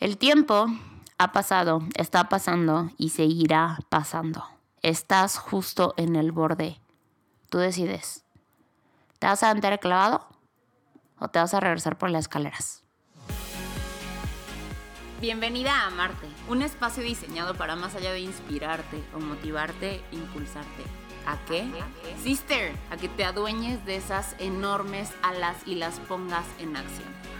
El tiempo ha pasado, está pasando y seguirá pasando. Estás justo en el borde. Tú decides. ¿Te vas a meter clavado o te vas a regresar por las escaleras? Bienvenida a Marte, un espacio diseñado para más allá de inspirarte o motivarte, impulsarte. ¿A qué? Sister, a que te adueñes de esas enormes alas y las pongas en acción.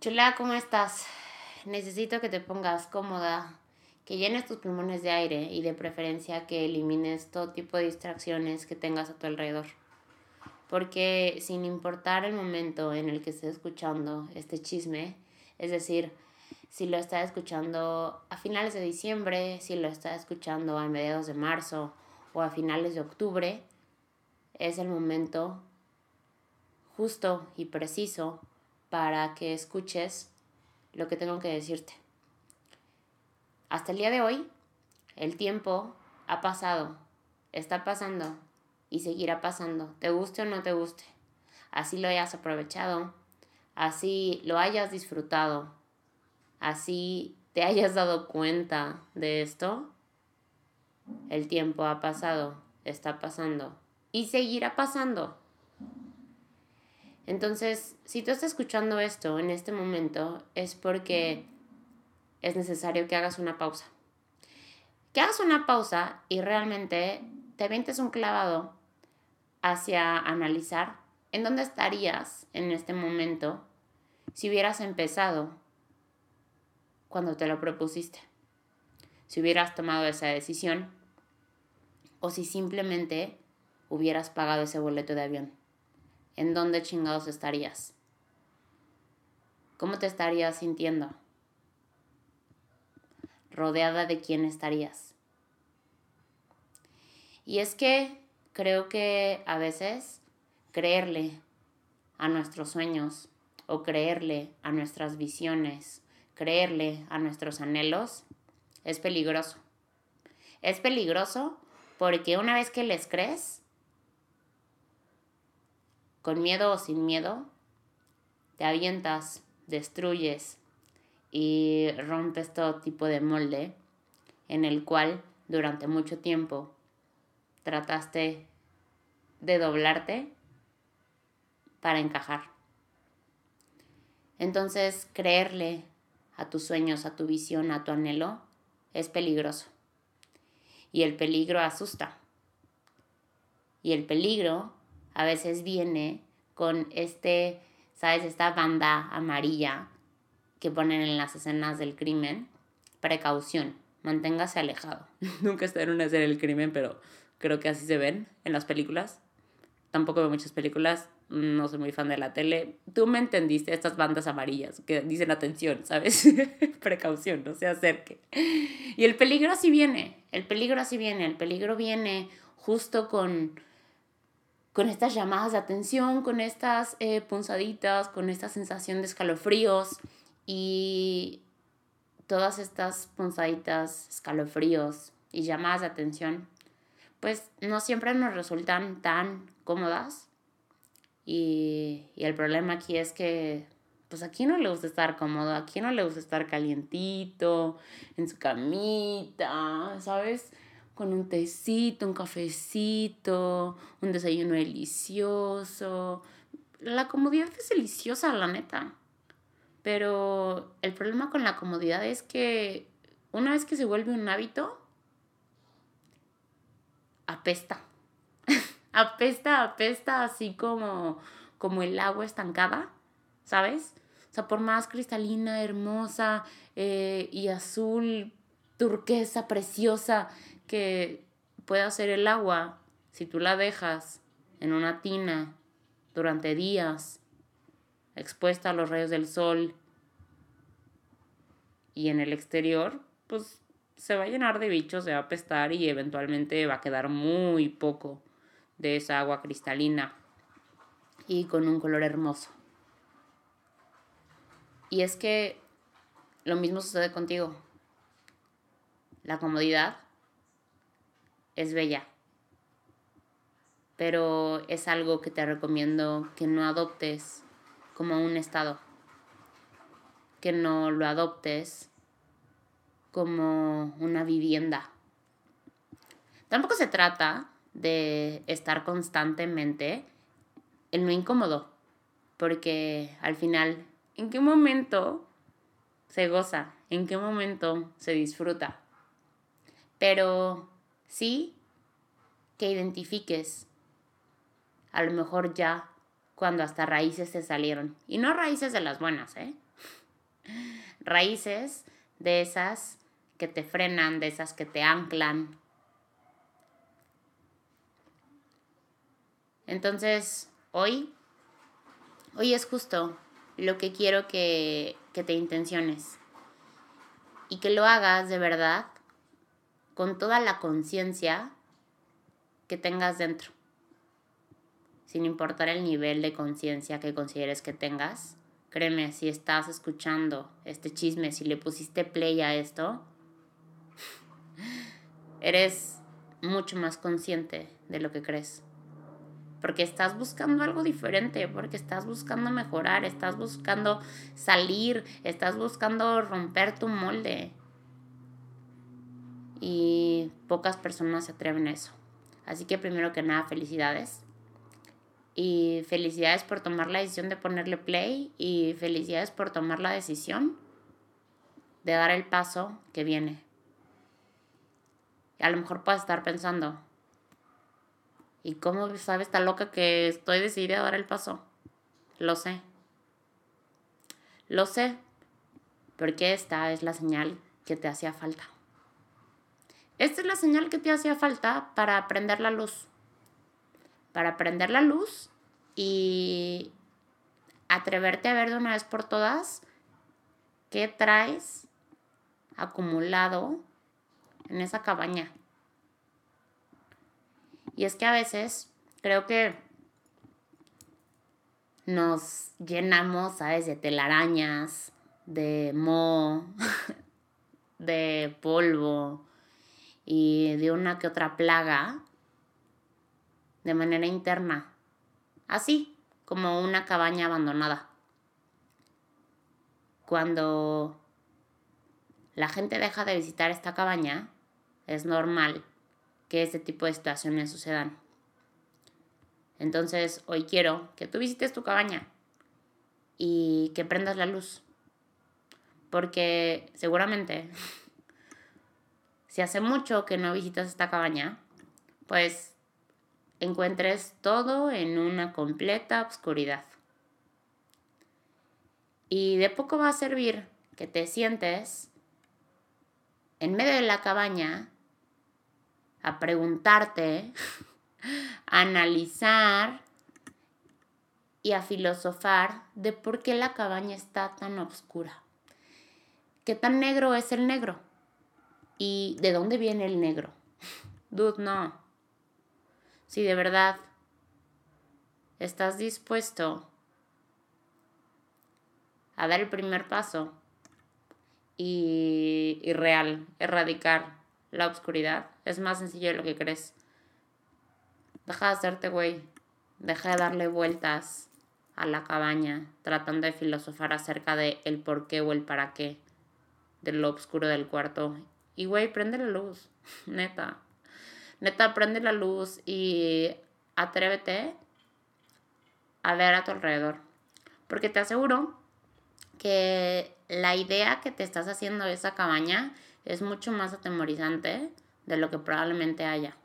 Chula, ¿cómo estás? Necesito que te pongas cómoda, que llenes tus pulmones de aire y de preferencia que elimines todo tipo de distracciones que tengas a tu alrededor. Porque sin importar el momento en el que estés escuchando este chisme, es decir, si lo estás escuchando a finales de diciembre, si lo estás escuchando a mediados de marzo o a finales de octubre, es el momento justo y preciso para que escuches lo que tengo que decirte. Hasta el día de hoy, el tiempo ha pasado, está pasando y seguirá pasando, te guste o no te guste. Así lo hayas aprovechado, así lo hayas disfrutado, así te hayas dado cuenta de esto. El tiempo ha pasado, está pasando y seguirá pasando. Entonces, si tú estás escuchando esto en este momento, es porque es necesario que hagas una pausa. Que hagas una pausa y realmente te avientes un clavado hacia analizar en dónde estarías en este momento si hubieras empezado cuando te lo propusiste. Si hubieras tomado esa decisión o si simplemente hubieras pagado ese boleto de avión. ¿En dónde chingados estarías? ¿Cómo te estarías sintiendo? ¿Rodeada de quién estarías? Y es que creo que a veces creerle a nuestros sueños o creerle a nuestras visiones, creerle a nuestros anhelos, es peligroso. Es peligroso porque una vez que les crees, con miedo o sin miedo, te avientas, destruyes y rompes todo tipo de molde en el cual durante mucho tiempo trataste de doblarte para encajar. Entonces, creerle a tus sueños, a tu visión, a tu anhelo, es peligroso. Y el peligro asusta. Y el peligro a veces viene con este, ¿sabes? Esta banda amarilla que ponen en las escenas del crimen. Precaución, manténgase alejado. Nunca estoy en una escena del crimen, pero creo que así se ven en las películas. Tampoco veo muchas películas, no soy muy fan de la tele. Tú me entendiste, estas bandas amarillas que dicen atención, ¿sabes? Precaución, no se acerque. Y el peligro así viene, el peligro así viene, el peligro viene justo con con estas llamadas de atención, con estas eh, punzaditas, con esta sensación de escalofríos y todas estas punzaditas, escalofríos y llamadas de atención, pues no siempre nos resultan tan cómodas. Y, y el problema aquí es que, pues aquí no le gusta estar cómodo, aquí no le gusta estar calientito, en su camita, ¿sabes? Con un tecito, un cafecito, un desayuno delicioso. La comodidad es deliciosa, la neta. Pero el problema con la comodidad es que una vez que se vuelve un hábito, apesta. apesta, apesta, así como, como el agua estancada, ¿sabes? O sea, por más cristalina, hermosa eh, y azul, turquesa, preciosa que puede hacer el agua si tú la dejas en una tina durante días expuesta a los rayos del sol y en el exterior, pues se va a llenar de bichos, se va a apestar y eventualmente va a quedar muy poco de esa agua cristalina y con un color hermoso. Y es que lo mismo sucede contigo. La comodidad es bella, pero es algo que te recomiendo que no adoptes como un estado, que no lo adoptes como una vivienda. Tampoco se trata de estar constantemente en lo incómodo, porque al final, ¿en qué momento se goza? ¿En qué momento se disfruta? Pero sí que identifiques a lo mejor ya cuando hasta raíces te salieron. Y no raíces de las buenas, ¿eh? Raíces de esas que te frenan, de esas que te anclan. Entonces, hoy, hoy es justo lo que quiero que, que te intenciones. Y que lo hagas de verdad con toda la conciencia que tengas dentro sin importar el nivel de conciencia que consideres que tengas. Créeme, si estás escuchando este chisme, si le pusiste play a esto, eres mucho más consciente de lo que crees. Porque estás buscando algo diferente, porque estás buscando mejorar, estás buscando salir, estás buscando romper tu molde. Y pocas personas se atreven a eso. Así que primero que nada, felicidades. Y felicidades por tomar la decisión de ponerle play y felicidades por tomar la decisión de dar el paso que viene. Y a lo mejor puedes estar pensando, ¿y cómo sabe esta loca que estoy decidida a dar el paso? Lo sé. Lo sé, porque esta es la señal que te hacía falta. Esta es la señal que te hacía falta para aprender la luz para prender la luz y atreverte a ver de una vez por todas qué traes acumulado en esa cabaña. Y es que a veces creo que nos llenamos, ¿sabes? De telarañas, de moho, de polvo y de una que otra plaga de manera interna, así como una cabaña abandonada. Cuando la gente deja de visitar esta cabaña, es normal que este tipo de situaciones sucedan. Entonces, hoy quiero que tú visites tu cabaña y que prendas la luz. Porque seguramente, si hace mucho que no visitas esta cabaña, pues encuentres todo en una completa oscuridad. Y de poco va a servir que te sientes en medio de la cabaña a preguntarte, a analizar y a filosofar de por qué la cabaña está tan oscura. ¿Qué tan negro es el negro? ¿Y de dónde viene el negro? Dude, no si de verdad estás dispuesto a dar el primer paso y, y real, erradicar la oscuridad, es más sencillo de lo que crees. Deja de hacerte güey, deja de darle vueltas a la cabaña tratando de filosofar acerca de el por qué o el para qué de lo oscuro del cuarto. Y güey, prende la luz, neta. Neta, prende la luz y atrévete a ver a tu alrededor. Porque te aseguro que la idea que te estás haciendo de esa cabaña es mucho más atemorizante de lo que probablemente haya.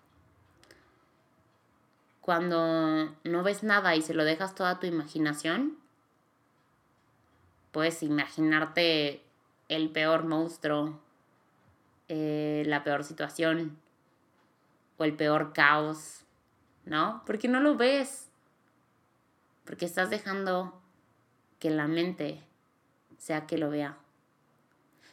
Cuando no ves nada y se lo dejas toda tu imaginación, puedes imaginarte el peor monstruo, eh, la peor situación, o el peor caos, ¿no? Porque no lo ves. Porque estás dejando que la mente sea que lo vea.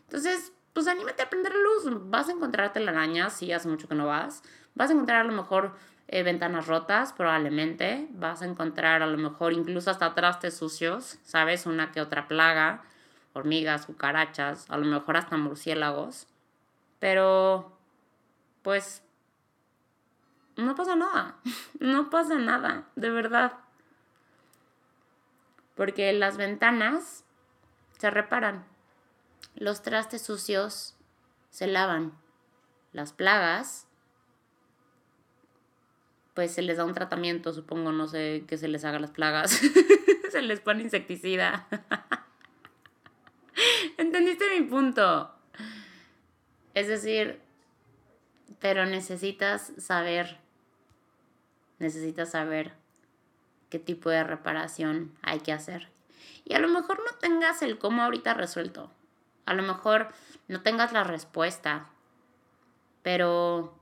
Entonces, pues anímate a prender luz. Vas a encontrarte la araña, si hace mucho que no vas. Vas a encontrar a lo mejor eh, ventanas rotas, probablemente. Vas a encontrar a lo mejor incluso hasta trastes sucios, ¿sabes? Una que otra plaga, hormigas, cucarachas, a lo mejor hasta murciélagos. Pero, pues, no pasa nada. No pasa nada, de verdad. Porque las ventanas se reparan. Los trastes sucios se lavan. Las plagas, pues se les da un tratamiento, supongo, no sé qué se les haga las plagas. se les pone insecticida. ¿Entendiste mi punto? Es decir, pero necesitas saber, necesitas saber qué tipo de reparación hay que hacer. Y a lo mejor no tengas el cómo ahorita resuelto. A lo mejor no tengas la respuesta. Pero,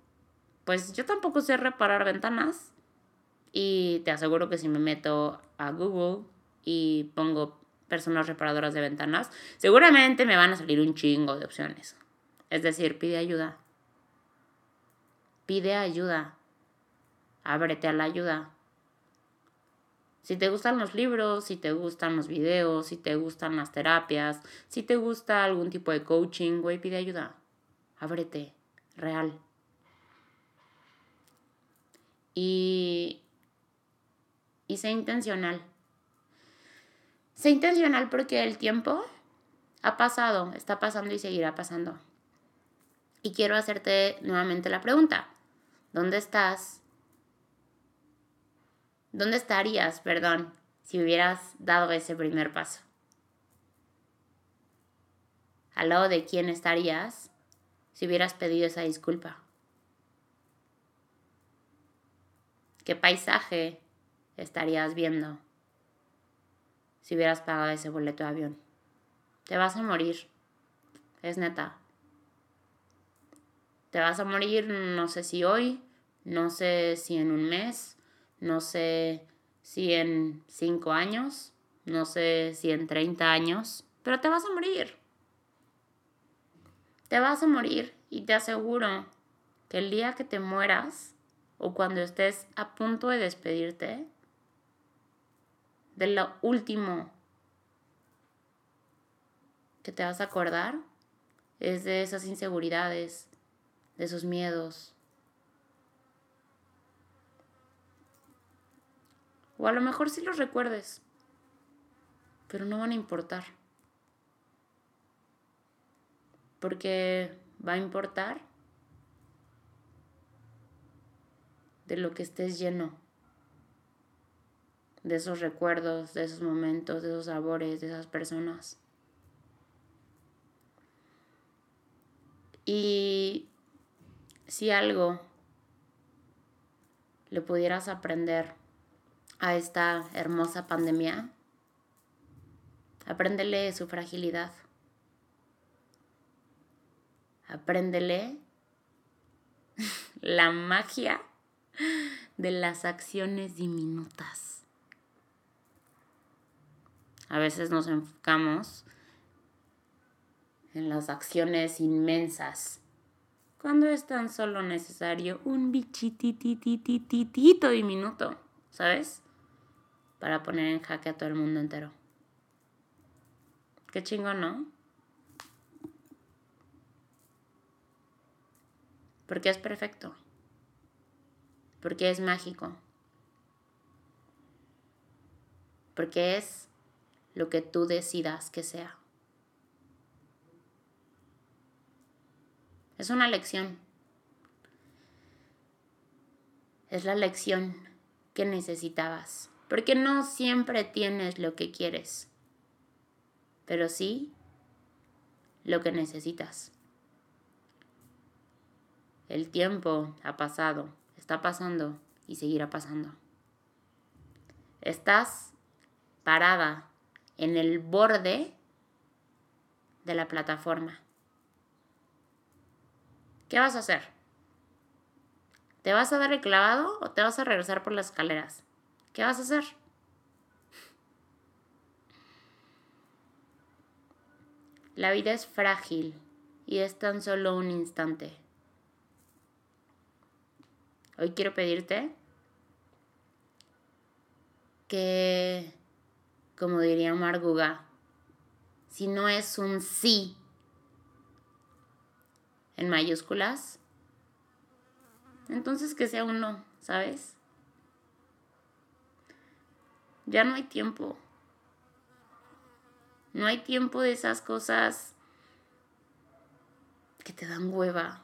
pues yo tampoco sé reparar ventanas. Y te aseguro que si me meto a Google y pongo personas reparadoras de ventanas, seguramente me van a salir un chingo de opciones. Es decir, pide ayuda. Pide ayuda. Ábrete a la ayuda. Si te gustan los libros, si te gustan los videos, si te gustan las terapias, si te gusta algún tipo de coaching, güey, pide ayuda. Ábrete, real. Y, y sé intencional. Sé intencional porque el tiempo ha pasado, está pasando y seguirá pasando. Y quiero hacerte nuevamente la pregunta. ¿Dónde estás ¿Dónde estarías, perdón, si hubieras dado ese primer paso? ¿Al lado de quién estarías si hubieras pedido esa disculpa? ¿Qué paisaje estarías viendo si hubieras pagado ese boleto de avión? Te vas a morir, es neta. Te vas a morir, no sé si hoy, no sé si en un mes, no sé si en 5 años, no sé si en 30 años, pero te vas a morir. Te vas a morir y te aseguro que el día que te mueras o cuando estés a punto de despedirte, de lo último que te vas a acordar es de esas inseguridades, de esos miedos, O a lo mejor sí los recuerdes, pero no van a importar. Porque va a importar de lo que estés lleno, de esos recuerdos, de esos momentos, de esos sabores, de esas personas. Y si algo le pudieras aprender a esta hermosa pandemia, apréndele su fragilidad. Apréndele la magia de las acciones diminutas. A veces nos enfocamos en las acciones inmensas, cuando es tan solo necesario un bichititititito diminuto, ¿sabes? para poner en jaque a todo el mundo entero. Qué chingón, ¿no? Porque es perfecto. Porque es mágico. Porque es lo que tú decidas que sea. Es una lección. Es la lección que necesitabas porque no siempre tienes lo que quieres, pero sí lo que necesitas. El tiempo ha pasado, está pasando y seguirá pasando. Estás parada en el borde de la plataforma. ¿Qué vas a hacer? ¿Te vas a dar el clavado o te vas a regresar por las escaleras? ¿Qué vas a hacer? La vida es frágil y es tan solo un instante. Hoy quiero pedirte que, como diría Marguga, si no es un sí en mayúsculas, entonces que sea un no, ¿sabes? Ya no hay tiempo. No hay tiempo de esas cosas que te dan hueva.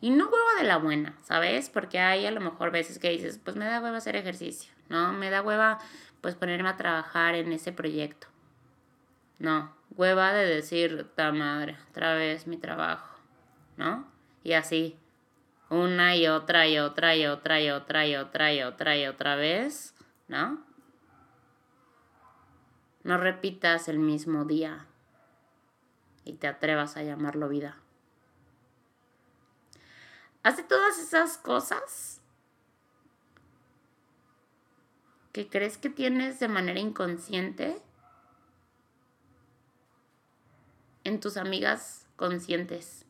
Y no hueva de la buena, ¿sabes? Porque hay a lo mejor veces que dices, pues me da hueva hacer ejercicio, ¿no? Me da hueva pues ponerme a trabajar en ese proyecto. No, hueva de decir, ta madre, otra vez mi trabajo, ¿no? Y así, una y otra y otra y otra y otra y otra y otra y otra vez, ¿no? No repitas el mismo día y te atrevas a llamarlo vida. Hace todas esas cosas que crees que tienes de manera inconsciente en tus amigas conscientes.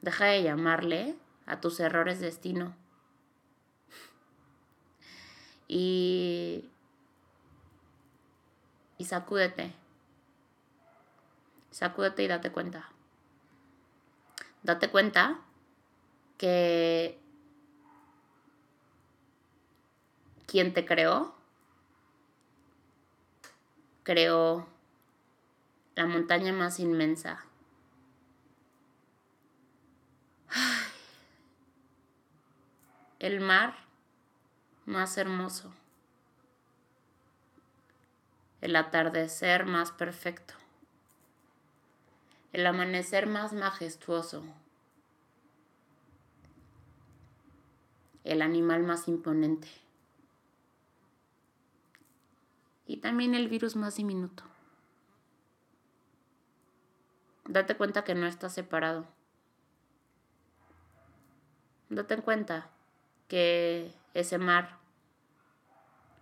Deja de llamarle a tus errores destino. Y, y sacúdete. Sacúdete y date cuenta. Date cuenta que quien te creó, creó la montaña más inmensa. El mar más hermoso. El atardecer más perfecto. El amanecer más majestuoso. El animal más imponente. Y también el virus más diminuto. Date cuenta que no estás separado. Date cuenta que ese mar,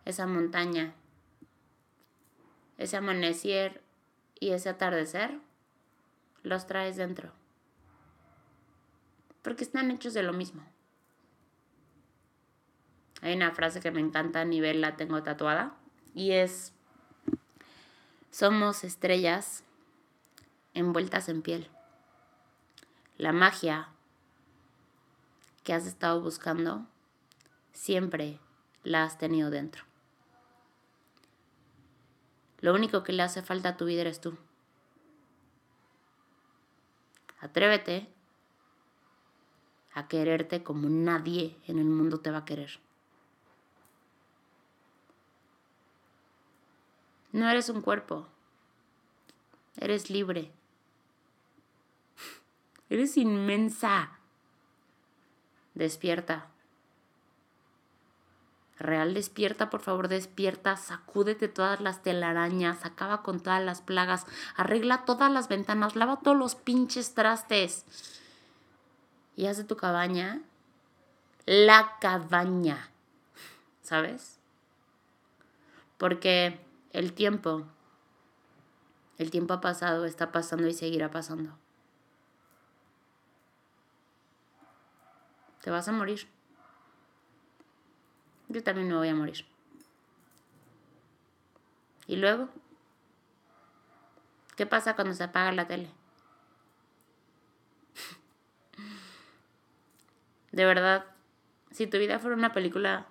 esa montaña, ese amanecer y ese atardecer los traes dentro. Porque están hechos de lo mismo. Hay una frase que me encanta a nivel la tengo tatuada y es somos estrellas envueltas en piel. La magia que has estado buscando siempre la has tenido dentro. Lo único que le hace falta a tu vida eres tú. Atrévete a quererte como nadie en el mundo te va a querer. No eres un cuerpo, eres libre. Eres inmensa. Despierta. Real, despierta, por favor, despierta, sacúdete todas las telarañas, acaba con todas las plagas, arregla todas las ventanas, lava todos los pinches trastes y haz de tu cabaña la cabaña, ¿sabes? Porque el tiempo, el tiempo ha pasado, está pasando y seguirá pasando. Te vas a morir. Yo también me voy a morir. ¿Y luego? ¿Qué pasa cuando se apaga la tele? De verdad, si tu vida fuera una película,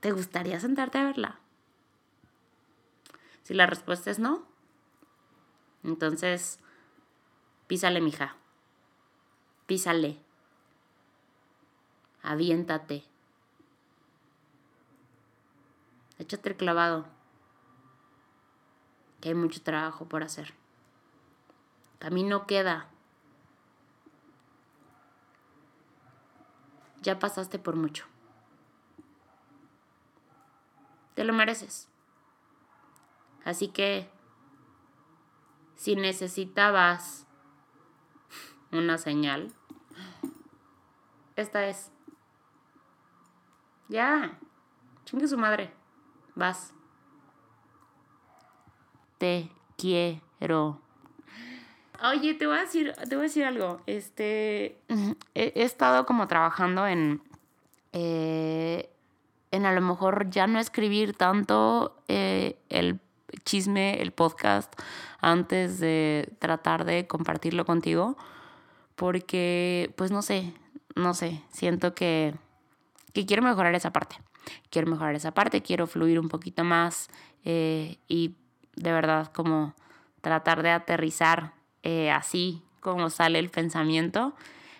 ¿te gustaría sentarte a verla? Si la respuesta es no, entonces písale, mija. Písale aviéntate. Échate el clavado, que hay mucho trabajo por hacer. Camino queda. Ya pasaste por mucho. Te lo mereces. Así que, si necesitabas una señal, esta es. Ya. Chingue su madre. Vas. Te quiero. Oye, te voy a decir, te voy a decir algo. Este, he, estado como trabajando en, eh, en a lo mejor ya no escribir tanto eh, el chisme, el podcast, antes de tratar de compartirlo contigo, porque, pues no sé, no sé, siento que, que quiero mejorar esa parte. Quiero mejorar esa parte, quiero fluir un poquito más eh, y de verdad como tratar de aterrizar eh, así como sale el pensamiento.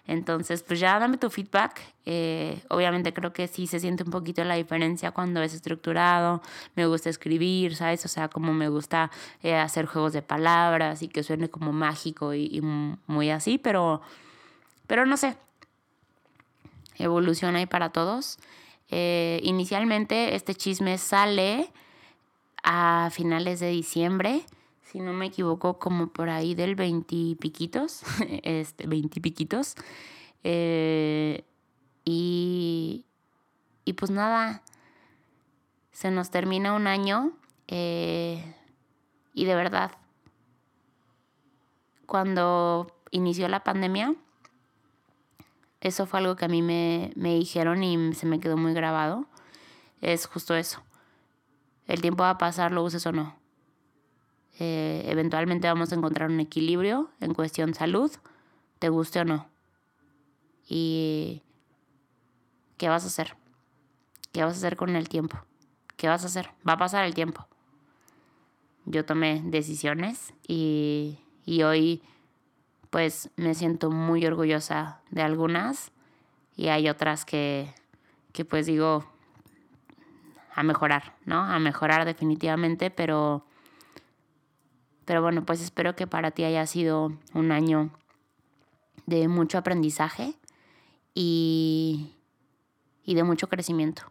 Entonces, pues ya dame tu feedback. Eh, obviamente creo que sí se siente un poquito la diferencia cuando es estructurado. Me gusta escribir, ¿sabes? O sea, como me gusta hacer juegos de palabras y que suene como mágico y, y muy así, pero, pero no sé, evoluciona ahí para todos. Eh, inicialmente este chisme sale a finales de diciembre, si no me equivoco, como por ahí del veintipiquitos, este, veintipiquitos. Eh, y, y pues nada, se nos termina un año eh, y de verdad, cuando inició la pandemia, eso fue algo que a mí me, dijeron y se me quedó muy grabado. Es justo eso. El tiempo va a pasar, lo uses o no. Eh, eventualmente vamos a encontrar un equilibrio en cuestión salud, te guste o no. Y ¿qué vas a hacer? ¿Qué vas a hacer con el tiempo? ¿Qué vas a hacer? Va a pasar el tiempo. Yo tomé decisiones y, y hoy pues me siento muy orgullosa de algunas y hay otras que, que pues digo a mejorar, ¿no? A mejorar definitivamente, pero, pero bueno, pues espero que para ti haya sido un año de mucho aprendizaje y, y de mucho crecimiento.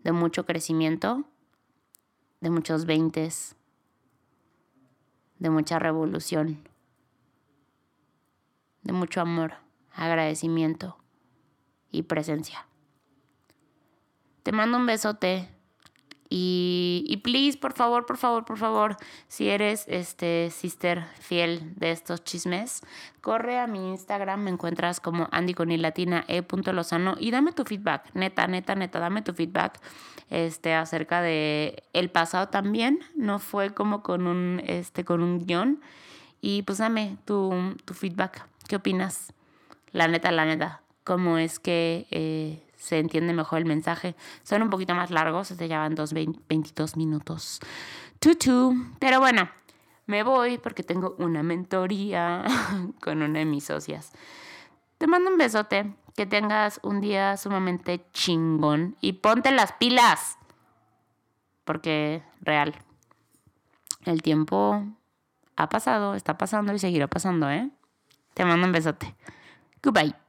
De mucho crecimiento, de muchos veintes, de mucha revolución de mucho amor, agradecimiento y presencia. Te mando un besote y, y, please, por favor, por favor, por favor, si eres este sister fiel de estos chismes, corre a mi Instagram, me encuentras como Andy con latina lozano y dame tu feedback, neta, neta, neta, dame tu feedback este acerca de el pasado también, no fue como con un este con un guion y pues dame tu, tu feedback. ¿Qué opinas? La neta, la neta. ¿Cómo es que eh, se entiende mejor el mensaje? Son un poquito más largos, se llevan dos, 22 minutos. Tutu. Pero bueno, me voy porque tengo una mentoría con una de mis socias. Te mando un besote. Que tengas un día sumamente chingón. Y ponte las pilas. Porque, real. El tiempo ha pasado, está pasando y seguirá pasando, ¿eh? Te mando un besote. Goodbye.